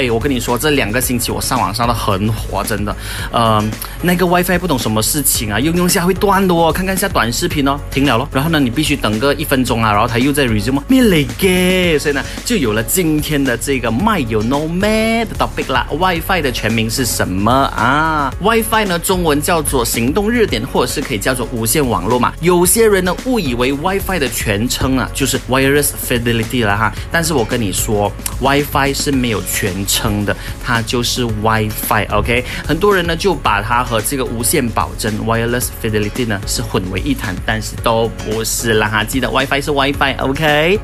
哎，我跟你说，这两个星期我上网上的很火，真的。呃，那个 WiFi 不懂什么事情啊，用用下会断的哦。看看下短视频哦，停了咯。然后呢，你必须等个一分钟啊，然后它又在 resume。咩嚟嘅？所以呢，就有了今天的这个 My you know me 的 topic 啦。WiFi 的全名是什么啊？WiFi 呢，中文叫做行动热点，或者是可以叫做无线网络嘛。有些人呢误以为 WiFi 的全称啊就是 Wireless Fidelity 了哈。但是我跟你说，WiFi 是没有全。称的，它就是 WiFi，OK，很多人呢就把它和这个无线保真 Wireless Fidelity 呢是混为一谈，但是都不是啦哈，记得 WiFi 是 WiFi，OK。